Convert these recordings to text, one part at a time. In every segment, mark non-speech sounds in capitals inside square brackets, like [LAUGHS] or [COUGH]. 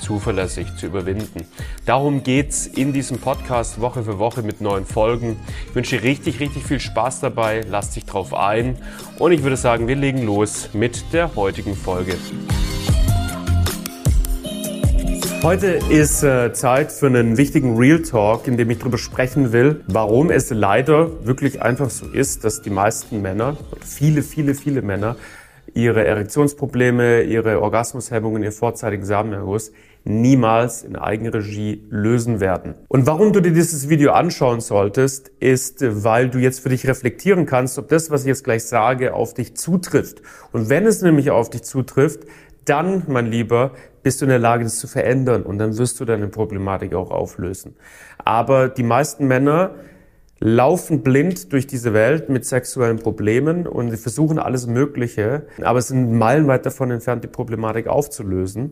zuverlässig zu überwinden. Darum geht's in diesem Podcast Woche für Woche mit neuen Folgen. Ich wünsche richtig, richtig viel Spaß dabei, lass dich drauf ein und ich würde sagen, wir legen los mit der heutigen Folge. Heute ist äh, Zeit für einen wichtigen Real Talk, in dem ich darüber sprechen will, warum es leider wirklich einfach so ist, dass die meisten Männer, viele, viele, viele Männer, ihre Erektionsprobleme, ihre Orgasmushemmungen, ihr vorzeitigen Samenerguss niemals in Eigenregie lösen werden. Und warum du dir dieses Video anschauen solltest, ist, weil du jetzt für dich reflektieren kannst, ob das, was ich jetzt gleich sage, auf dich zutrifft. Und wenn es nämlich auf dich zutrifft, dann, mein Lieber, bist du in der Lage, das zu verändern und dann wirst du deine Problematik auch auflösen. Aber die meisten Männer laufen blind durch diese Welt mit sexuellen Problemen und sie versuchen alles Mögliche, aber sind meilenweit davon entfernt, die Problematik aufzulösen.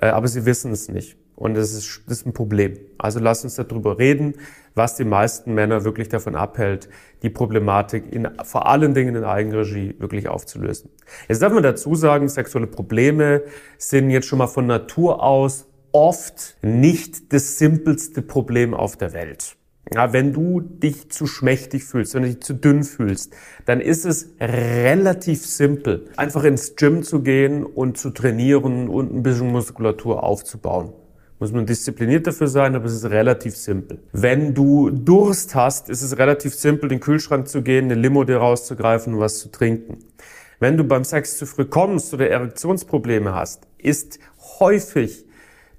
Äh, aber sie wissen es nicht. Und das ist, das ist ein Problem. Also lass uns darüber reden, was die meisten Männer wirklich davon abhält, die Problematik in, vor allen Dingen in Eigenregie wirklich aufzulösen. Jetzt darf man dazu sagen, sexuelle Probleme sind jetzt schon mal von Natur aus oft nicht das simpelste Problem auf der Welt. Ja, wenn du dich zu schmächtig fühlst, wenn du dich zu dünn fühlst, dann ist es relativ simpel, einfach ins Gym zu gehen und zu trainieren und ein bisschen Muskulatur aufzubauen. Muss man diszipliniert dafür sein, aber es ist relativ simpel. Wenn du Durst hast, ist es relativ simpel, den Kühlschrank zu gehen, eine Limo dir rauszugreifen und was zu trinken. Wenn du beim Sex zu früh kommst oder Erektionsprobleme hast, ist häufig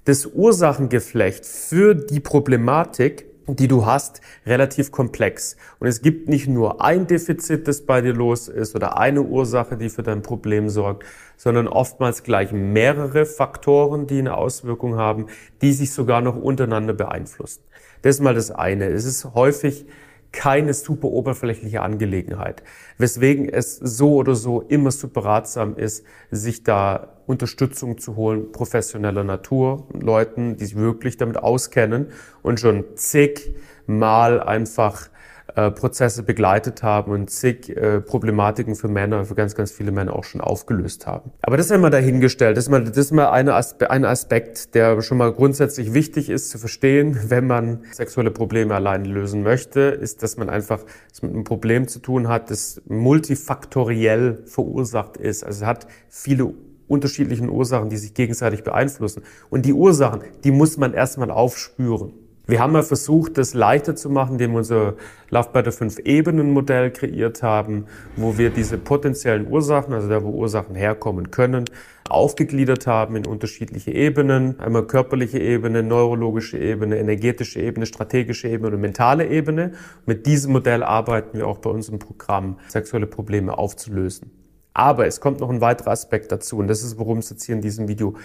das Ursachengeflecht für die Problematik die du hast, relativ komplex. Und es gibt nicht nur ein Defizit, das bei dir los ist oder eine Ursache, die für dein Problem sorgt, sondern oftmals gleich mehrere Faktoren, die eine Auswirkung haben, die sich sogar noch untereinander beeinflussen. Das ist mal das eine. Es ist häufig keine super oberflächliche Angelegenheit, weswegen es so oder so immer super ratsam ist, sich da Unterstützung zu holen, professioneller Natur, Leuten, die sich wirklich damit auskennen und schon zig Mal einfach äh, Prozesse begleitet haben und zig äh, Problematiken für Männer, für ganz, ganz viele Männer auch schon aufgelöst haben. Aber das ist immer dahingestellt. Das ist mal, das ist mal eine Aspe ein Aspekt, der schon mal grundsätzlich wichtig ist zu verstehen, [LAUGHS] wenn man sexuelle Probleme alleine lösen möchte, ist, dass man einfach mit einem Problem zu tun hat, das multifaktoriell verursacht ist. Also es hat viele unterschiedlichen Ursachen, die sich gegenseitig beeinflussen. Und die Ursachen, die muss man erstmal aufspüren. Wir haben ja versucht, das leichter zu machen, indem wir unser Love Better 5 Ebenen Modell kreiert haben, wo wir diese potenziellen Ursachen, also da wo Ursachen herkommen können, aufgegliedert haben in unterschiedliche Ebenen. Einmal körperliche Ebene, neurologische Ebene, energetische Ebene, strategische Ebene und mentale Ebene. Mit diesem Modell arbeiten wir auch bei unserem Programm, sexuelle Probleme aufzulösen. Aber es kommt noch ein weiterer Aspekt dazu und das ist, worum es jetzt hier in diesem Video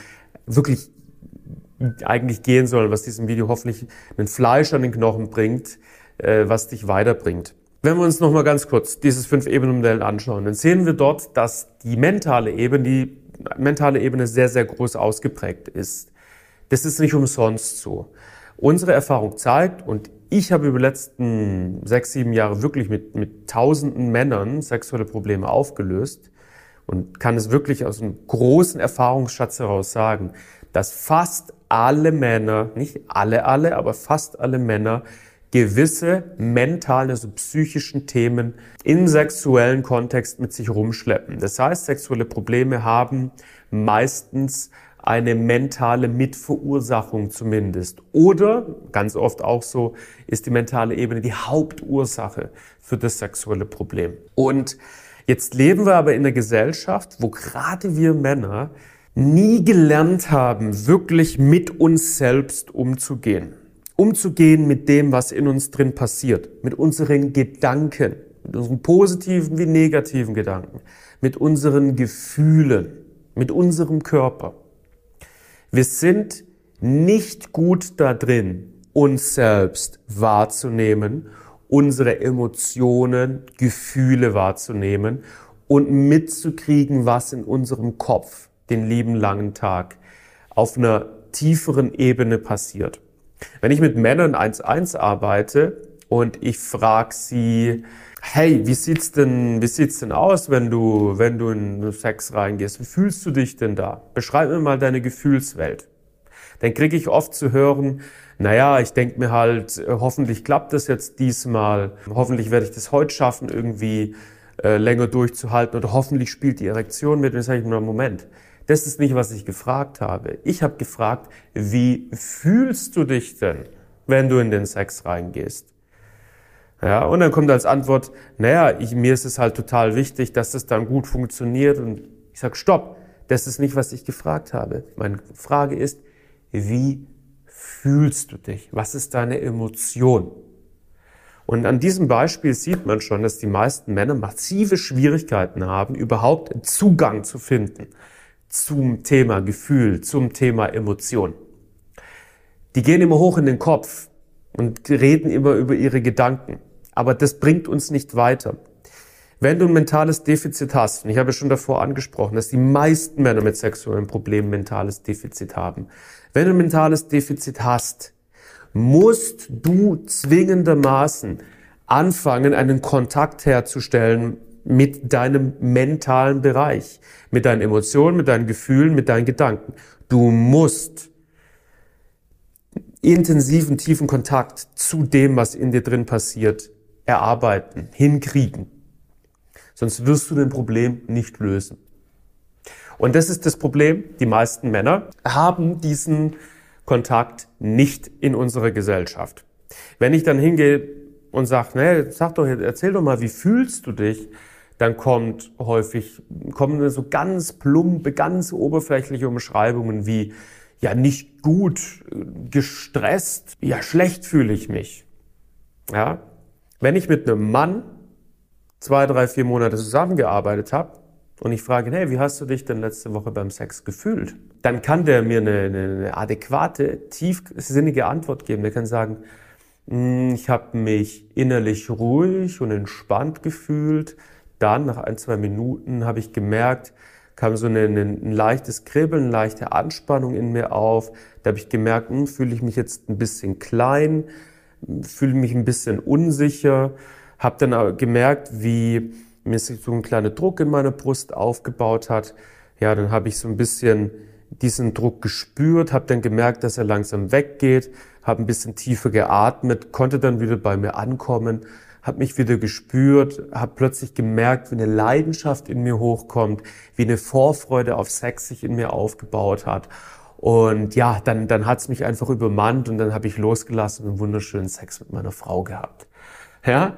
wirklich eigentlich gehen soll, was diesem Video hoffentlich einen Fleisch an den Knochen bringt, äh, was dich weiterbringt. Wenn wir uns nochmal ganz kurz dieses Fünf-Ebenen-Modell anschauen, dann sehen wir dort, dass die mentale Ebene, die mentale Ebene sehr, sehr groß ausgeprägt ist. Das ist nicht umsonst so. Unsere Erfahrung zeigt, und ich habe über die letzten sechs, sieben Jahre wirklich mit, mit tausenden Männern sexuelle Probleme aufgelöst und kann es wirklich aus einem großen Erfahrungsschatz heraus sagen, dass fast alle Männer, nicht alle, alle, aber fast alle Männer gewisse mentalen, also psychischen Themen im sexuellen Kontext mit sich rumschleppen. Das heißt, sexuelle Probleme haben meistens eine mentale Mitverursachung zumindest. Oder, ganz oft auch so, ist die mentale Ebene die Hauptursache für das sexuelle Problem. Und jetzt leben wir aber in einer Gesellschaft, wo gerade wir Männer nie gelernt haben, wirklich mit uns selbst umzugehen. Umzugehen mit dem, was in uns drin passiert, mit unseren Gedanken, mit unseren positiven wie negativen Gedanken, mit unseren Gefühlen, mit unserem Körper. Wir sind nicht gut da drin, uns selbst wahrzunehmen unsere Emotionen, Gefühle wahrzunehmen und mitzukriegen, was in unserem Kopf den lieben langen Tag auf einer tieferen Ebene passiert. Wenn ich mit Männern 1-1 arbeite und ich frage sie, hey, wie sieht's denn, wie sieht's denn aus, wenn du, wenn du in Sex reingehst? Wie fühlst du dich denn da? Beschreib mir mal deine Gefühlswelt. Dann kriege ich oft zu hören, naja, ich denke mir halt, äh, hoffentlich klappt das jetzt diesmal, hoffentlich werde ich das heute schaffen, irgendwie äh, länger durchzuhalten oder hoffentlich spielt die Erektion mit. Und dann sage ich mir, Moment, das ist nicht, was ich gefragt habe. Ich habe gefragt, wie fühlst du dich denn, wenn du in den Sex reingehst? Ja, und dann kommt als Antwort, naja, ich, mir ist es halt total wichtig, dass das dann gut funktioniert. Und ich sage, stopp, das ist nicht, was ich gefragt habe. Meine Frage ist, wie fühlst du dich? Was ist deine Emotion? Und an diesem Beispiel sieht man schon, dass die meisten Männer massive Schwierigkeiten haben, überhaupt Zugang zu finden zum Thema Gefühl, zum Thema Emotion. Die gehen immer hoch in den Kopf und reden immer über ihre Gedanken. Aber das bringt uns nicht weiter. Wenn du ein mentales Defizit hast, und ich habe schon davor angesprochen, dass die meisten Männer mit sexuellen Problemen mentales Defizit haben. Wenn du ein mentales Defizit hast, musst du zwingendermaßen anfangen, einen Kontakt herzustellen mit deinem mentalen Bereich, mit deinen Emotionen, mit deinen Gefühlen, mit deinen Gedanken. Du musst intensiven, tiefen Kontakt zu dem, was in dir drin passiert, erarbeiten, hinkriegen. Sonst wirst du den Problem nicht lösen. Und das ist das Problem. Die meisten Männer haben diesen Kontakt nicht in unserer Gesellschaft. Wenn ich dann hingehe und sage, ne, sag doch, erzähl doch mal, wie fühlst du dich? Dann kommt häufig, kommen so ganz plumpe, ganz oberflächliche Umschreibungen wie, ja, nicht gut, gestresst, ja, schlecht fühle ich mich. Ja. Wenn ich mit einem Mann zwei, drei, vier Monate zusammengearbeitet habe und ich frage, hey, wie hast du dich denn letzte Woche beim Sex gefühlt? Dann kann der mir eine, eine adäquate, tiefsinnige Antwort geben. Der kann sagen, hm, ich habe mich innerlich ruhig und entspannt gefühlt dann, nach ein, zwei Minuten, habe ich gemerkt, kam so eine, ein leichtes Kribbeln, leichte Anspannung in mir auf. Da habe ich gemerkt, hm, fühle ich mich jetzt ein bisschen klein, fühle mich ein bisschen unsicher. Habe dann gemerkt, wie mir sich so ein kleiner Druck in meiner Brust aufgebaut hat. Ja, dann habe ich so ein bisschen diesen Druck gespürt, habe dann gemerkt, dass er langsam weggeht, habe ein bisschen tiefer geatmet, konnte dann wieder bei mir ankommen habe mich wieder gespürt, habe plötzlich gemerkt, wie eine Leidenschaft in mir hochkommt, wie eine Vorfreude auf Sex sich in mir aufgebaut hat. Und ja, dann, dann hat's mich einfach übermannt und dann habe ich losgelassen und einen wunderschönen Sex mit meiner Frau gehabt. Ja,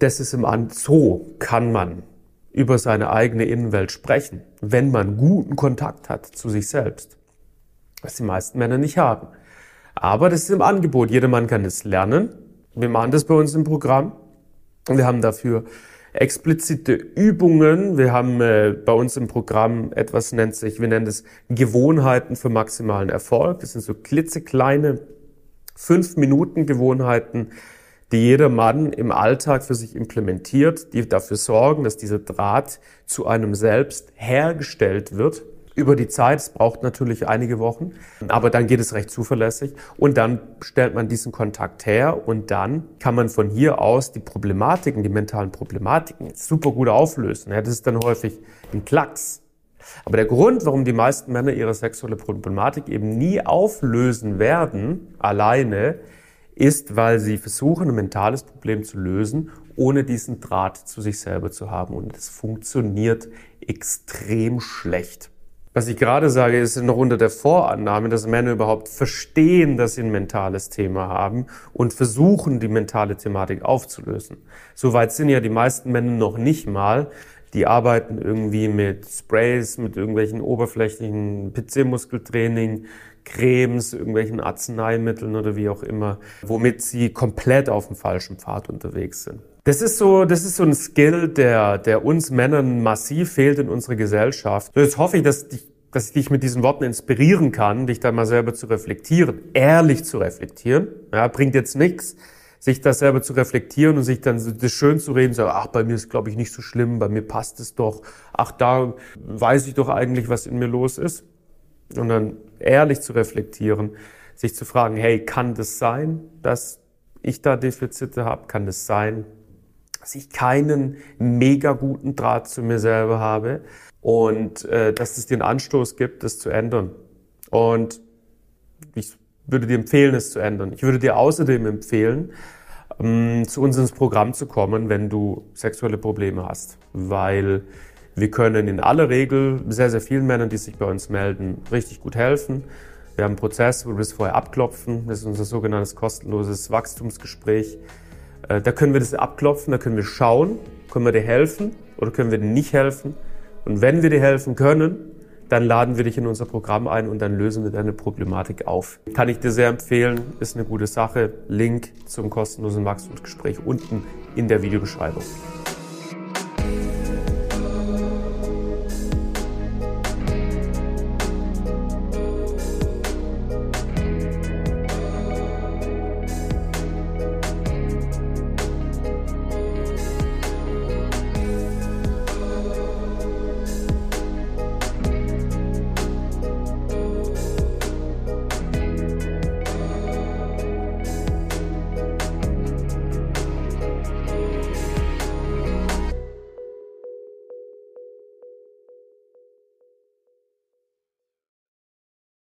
das ist im An so kann man über seine eigene Innenwelt sprechen, wenn man guten Kontakt hat zu sich selbst, was die meisten Männer nicht haben. Aber das ist im Angebot. Jeder Mann kann es lernen. Wir machen das bei uns im Programm. Wir haben dafür explizite Übungen. Wir haben äh, bei uns im Programm etwas nennt sich, wir nennen das Gewohnheiten für maximalen Erfolg. Das sind so klitzekleine fünf Minuten Gewohnheiten, die jeder Mann im Alltag für sich implementiert, die dafür sorgen, dass dieser Draht zu einem selbst hergestellt wird über die Zeit. Es braucht natürlich einige Wochen, aber dann geht es recht zuverlässig und dann stellt man diesen Kontakt her und dann kann man von hier aus die Problematiken, die mentalen Problematiken super gut auflösen. Ja, das ist dann häufig ein Klacks. Aber der Grund, warum die meisten Männer ihre sexuelle Problematik eben nie auflösen werden, alleine, ist, weil sie versuchen, ein mentales Problem zu lösen, ohne diesen Draht zu sich selber zu haben. Und es funktioniert extrem schlecht. Was ich gerade sage, ist noch unter der Vorannahme, dass Männer überhaupt verstehen, dass sie ein mentales Thema haben und versuchen, die mentale Thematik aufzulösen. Soweit sind ja die meisten Männer noch nicht mal. Die arbeiten irgendwie mit Sprays, mit irgendwelchen oberflächlichen PC-Muskeltraining, Cremes, irgendwelchen Arzneimitteln oder wie auch immer, womit sie komplett auf dem falschen Pfad unterwegs sind. Das ist so, das ist so ein Skill, der, der uns Männern massiv fehlt in unserer Gesellschaft. So, jetzt hoffe ich, dass dich dass ich dich mit diesen Worten inspirieren kann, dich da mal selber zu reflektieren, ehrlich zu reflektieren. Ja, bringt jetzt nichts, sich das selber zu reflektieren und sich dann das schön zu reden, so, ach, bei mir ist, glaube ich, nicht so schlimm, bei mir passt es doch, ach, da weiß ich doch eigentlich, was in mir los ist. Und dann ehrlich zu reflektieren, sich zu fragen, hey, kann das sein, dass ich da Defizite habe? Kann das sein, dass ich keinen mega guten Draht zu mir selber habe? Und äh, dass es dir Anstoß gibt, das zu ändern. Und ich würde dir empfehlen, es zu ändern. Ich würde dir außerdem empfehlen, ähm, zu uns ins Programm zu kommen, wenn du sexuelle Probleme hast. Weil wir können in aller Regel sehr, sehr vielen Männern, die sich bei uns melden, richtig gut helfen. Wir haben einen Prozess, wo wir das vorher abklopfen. Das ist unser sogenanntes kostenloses Wachstumsgespräch. Äh, da können wir das abklopfen, da können wir schauen, können wir dir helfen oder können wir dir nicht helfen. Und wenn wir dir helfen können, dann laden wir dich in unser Programm ein und dann lösen wir deine Problematik auf. Kann ich dir sehr empfehlen, ist eine gute Sache. Link zum kostenlosen Wachstumsgespräch unten in der Videobeschreibung.